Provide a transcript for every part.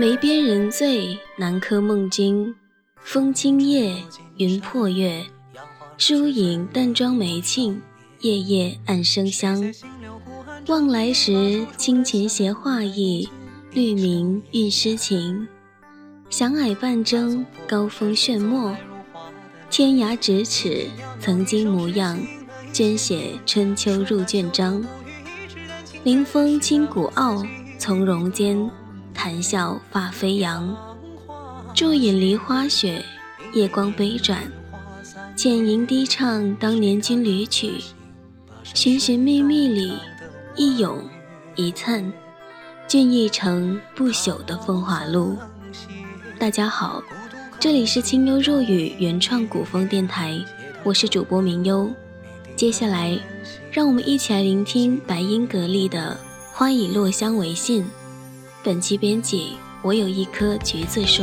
眉边人醉，南柯梦惊。风今夜，云破月。疏影淡妆眉罄，夜夜暗生香。望来时，清琴携画意，绿明韵诗情。响霭半征，高峰炫墨。天涯咫尺，曾经模样，捐写春秋入卷章。临风轻鼓傲，从容间。谈笑发飞扬，伫饮梨花雪，夜光杯转，浅吟低唱当年军旅曲，寻寻觅觅里，一咏一叹，俊逸成不朽的风华录。大家好，这里是清幽若雨原创古风电台，我是主播明幽。接下来，让我们一起来聆听白音格力的《花以落香为信》。本期编辑：我有一棵橘子树。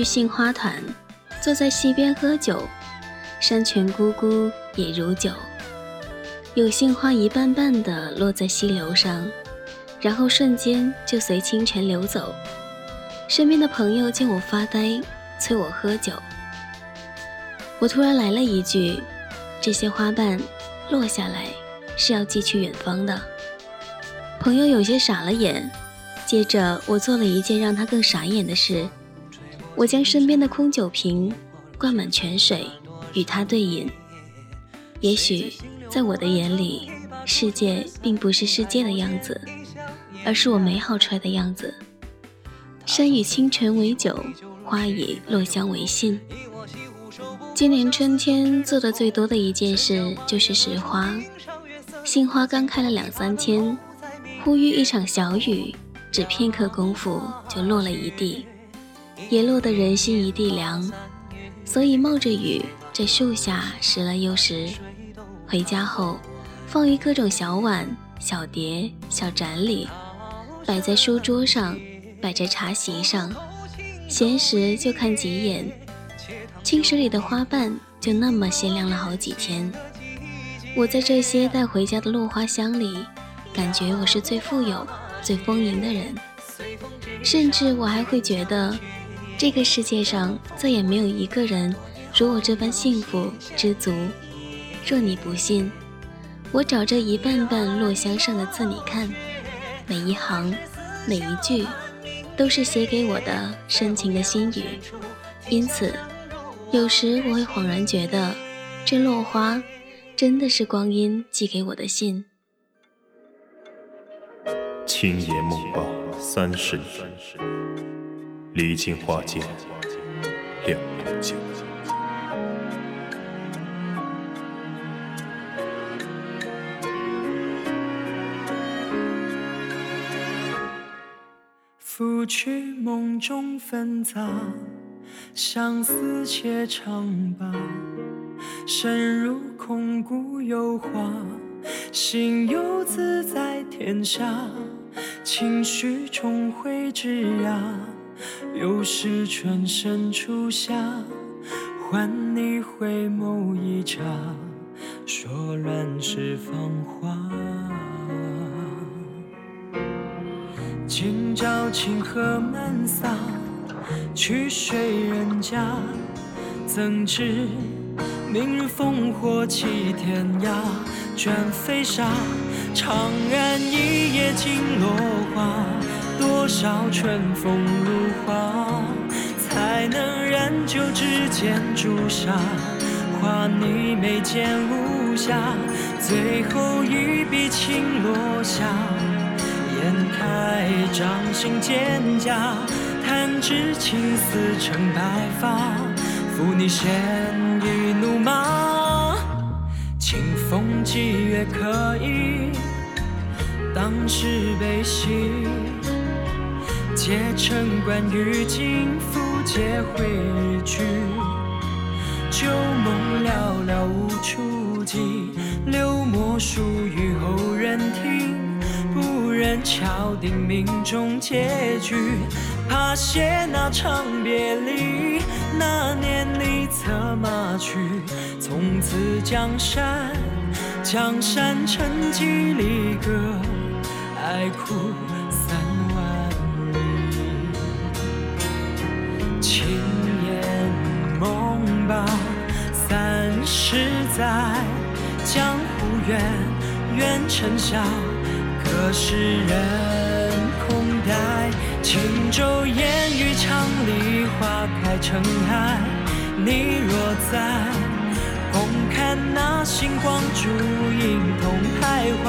去杏花团，坐在溪边喝酒，山泉咕咕也如酒，有杏花一瓣瓣的落在溪流上，然后瞬间就随清泉流走。身边的朋友见我发呆，催我喝酒。我突然来了一句：“这些花瓣落下来是要寄去远方的。”朋友有些傻了眼，接着我做了一件让他更傻眼的事。我将身边的空酒瓶灌满泉水，与他对饮。也许在我的眼里，世界并不是世界的样子，而是我美好出来的样子。山与清泉为酒，花以落香为信。今年春天做的最多的一件事就是拾花。杏花刚开了两三天，忽遇一场小雨，只片刻功夫就落了一地。也落得人心一地凉，所以冒着雨在树下拾了又拾。回家后，放于各种小碗、小碟、小盏里，摆在书桌上，摆在茶席上。闲时就看几眼，青石里的花瓣就那么鲜亮了好几天。我在这些带回家的落花香里，感觉我是最富有、最丰盈的人，甚至我还会觉得。这个世界上再也没有一个人如我这般幸福知足。若你不信，我找这一瓣瓣落香上的字，你看，每一行，每一句，都是写给我的深情的心语。因此，有时我会恍然觉得，这落花真的是光阴寄给我的信。青叶梦抱三十年。离情花间两杯酒，拂去梦中纷杂，相思且长吧。身入空谷幽花，心游自在天下，情绪重回枝桠。又是春深初夏，换你回眸一刹，说乱世芳华。今朝清河满洒，曲水人家，怎知明日烽火起天涯？卷飞沙，长安一夜尽落花。多少春风如画，才能染就指尖朱砂？画你眉间无瑕，最后一笔轻落下。眼开掌心蒹葭，弹指青丝成白发。负你鲜衣怒马，清风霁月可以当时悲喜。结成关于金夫结会日剧，旧梦寥寥无处寄，留墨书与后人听，不忍敲定命中结局，怕写那场别离。那年你策马去，从此江山，江山成几里歌，爱哭。远尘嚣，可是人空待。轻舟烟雨长里，花开成海。你若在，共看那星光烛影同徘徊，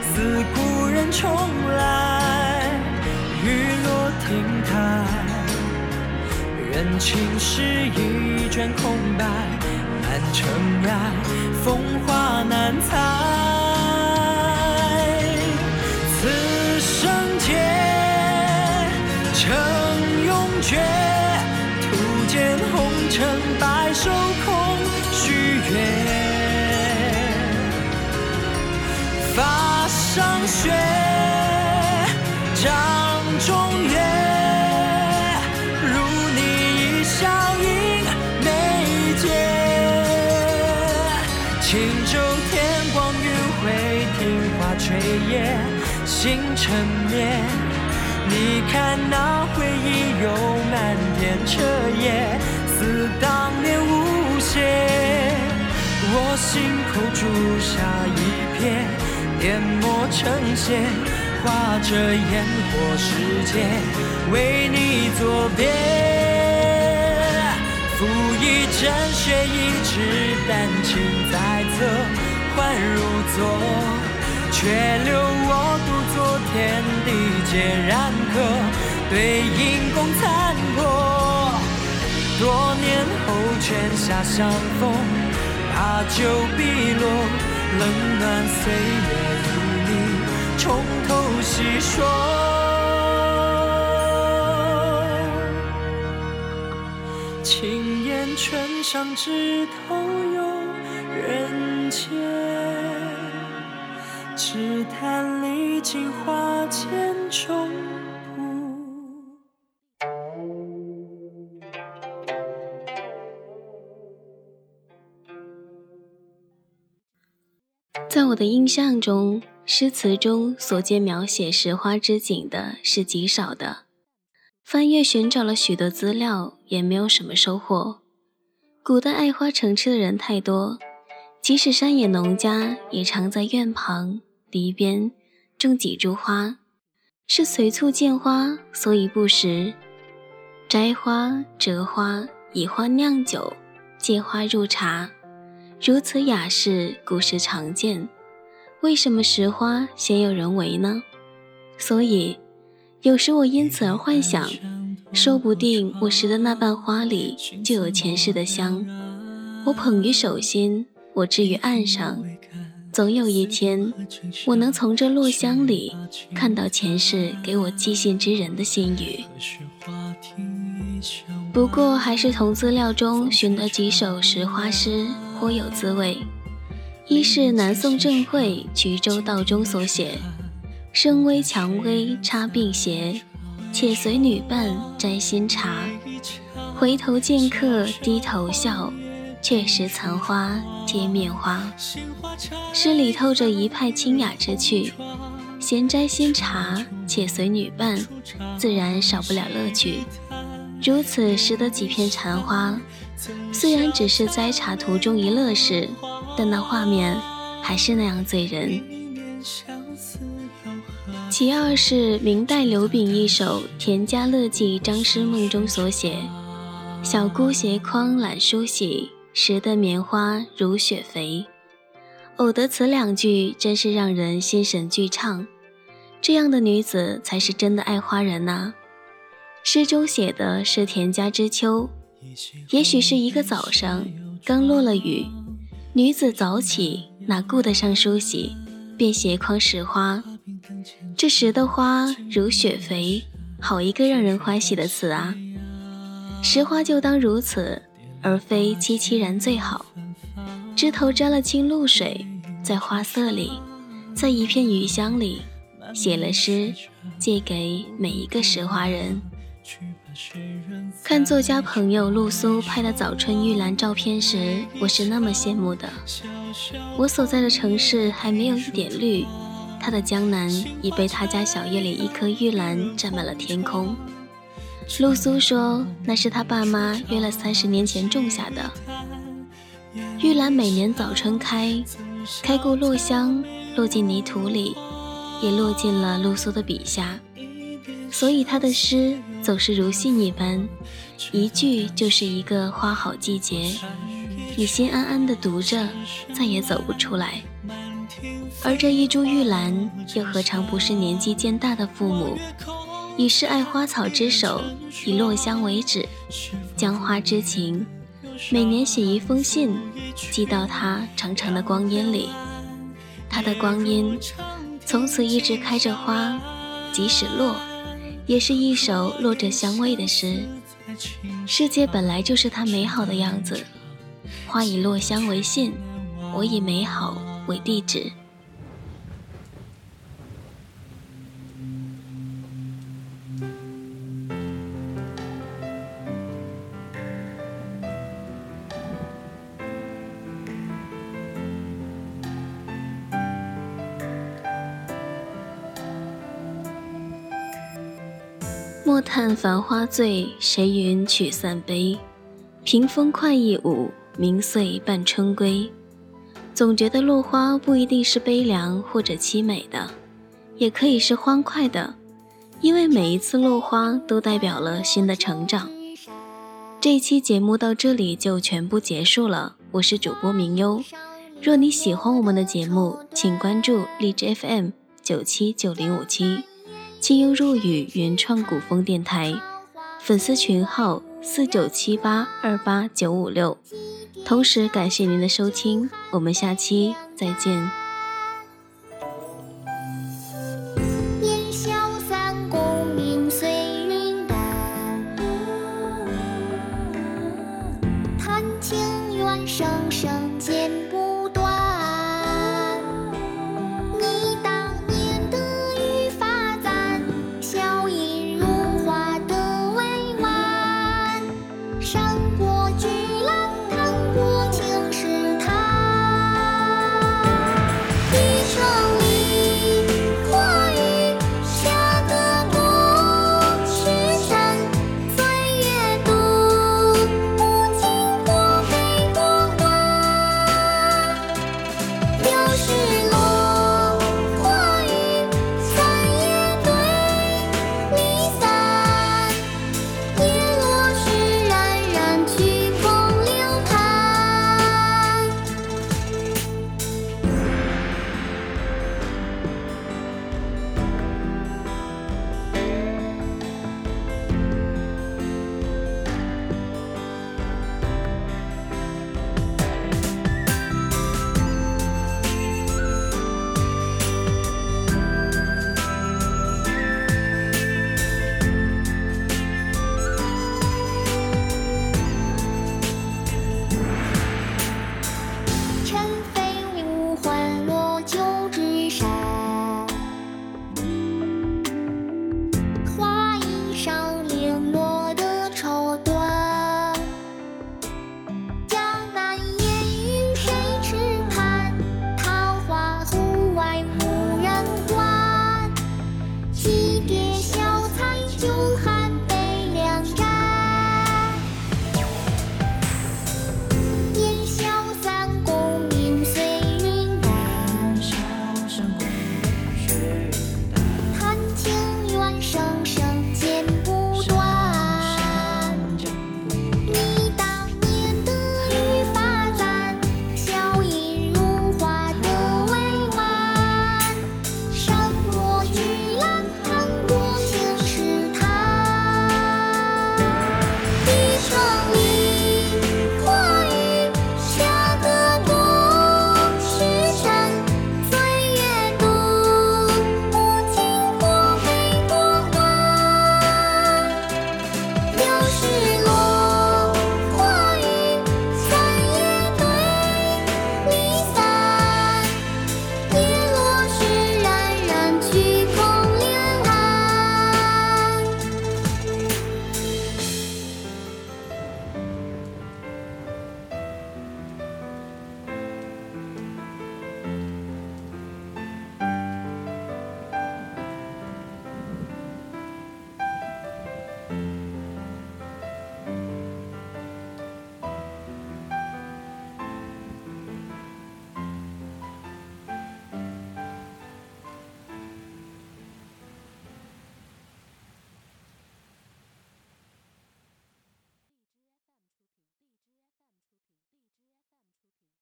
似故人重来。雨落亭台，人情是一卷空白。满尘埃，风华难猜。劫成永诀，徒见红尘白首空许愿。发上雪，掌中月，如你一笑，映眉睫。轻舟天光，云回，听花吹叶。星辰灭，你看那回忆又漫天彻夜，似当年无邪。我心口朱砂一片，点墨成线，画着烟火世界，为你作别。赋一盏雪一纸，丹青在侧，换如昨。却留我独坐天地皆然客，对影共残破。多年后泉下相逢，把酒碧落，冷暖岁月与你，从头细说。轻烟春上，枝头有人间。只叹历经花千重在我的印象中，诗词中所见描写石花之景的是极少的。翻阅寻找了许多资料，也没有什么收获。古代爱花成痴的人太多，即使山野农家，也常在院旁。篱边种几株花，是随处见花，所以不时摘花、折花，以花酿酒，借花入茶。如此雅事，古时常见。为什么石花鲜有人为呢？所以，有时我因此而幻想，说不定我拾的那瓣花里就有前世的香。我捧于手心，我置于岸上。总有一天，我能从这落香里看到前世给我寄信之人的心语。不过，还是从资料中寻得几首石花诗，颇有滋味。一是南宋郑会《衢州道中》所写：“声微蔷薇插鬓斜，且随女伴摘新茶。回头见客低头笑。”却识残花皆面花，诗里透着一派清雅之趣。闲摘新茶，且随女伴，自然少不了乐趣。如此识得几片残花，虽然只是摘茶途中一乐事，但那画面还是那样醉人。其二是明代刘秉一首《田家乐记张师梦》中所写：“小姑斜筐揽梳洗。”拾得棉花如雪肥，偶得此两句，真是让人心神俱畅。这样的女子才是真的爱花人呐。诗中写的是田家之秋，也许是一个早上，刚落了雨，女子早起哪顾得上梳洗，便携筐拾花。这拾的花如雪肥，好一个让人欢喜的词啊！拾花就当如此，而非凄凄然最好。枝头沾了清露水，在花色里，在一片雨香里，写了诗，借给每一个拾花人。看作家朋友露苏拍的早春玉兰照片时，我是那么羡慕的。我所在的城市还没有一点绿。他的江南已被他家小院里一棵玉兰占满了天空。露苏说，那是他爸妈约了三十年前种下的玉兰，每年早春开，开过落香，落进泥土里，也落进了露苏的笔下。所以他的诗总是如信一般，一句就是一个花好季节，你心安安的读着，再也走不出来。而这一株玉兰，又何尝不是年纪渐大的父母，以示爱花草之手，以落香为止，将花之情，每年写一封信，寄到他长长的光阴里。他的光阴，从此一直开着花，即使落，也是一首落着香味的诗。世界本来就是他美好的样子，花以落香为信，我以美好为地址。看繁花醉，谁云曲散悲？屏风快意舞，明岁伴春归。总觉得落花不一定是悲凉或者凄美的，也可以是欢快的，因为每一次落花都代表了新的成长。这一期节目到这里就全部结束了，我是主播明优。若你喜欢我们的节目，请关注荔枝 FM 九七九零五七。清幽若雨原创古风电台，粉丝群号四九七八二八九五六。同时感谢您的收听，我们下期再见。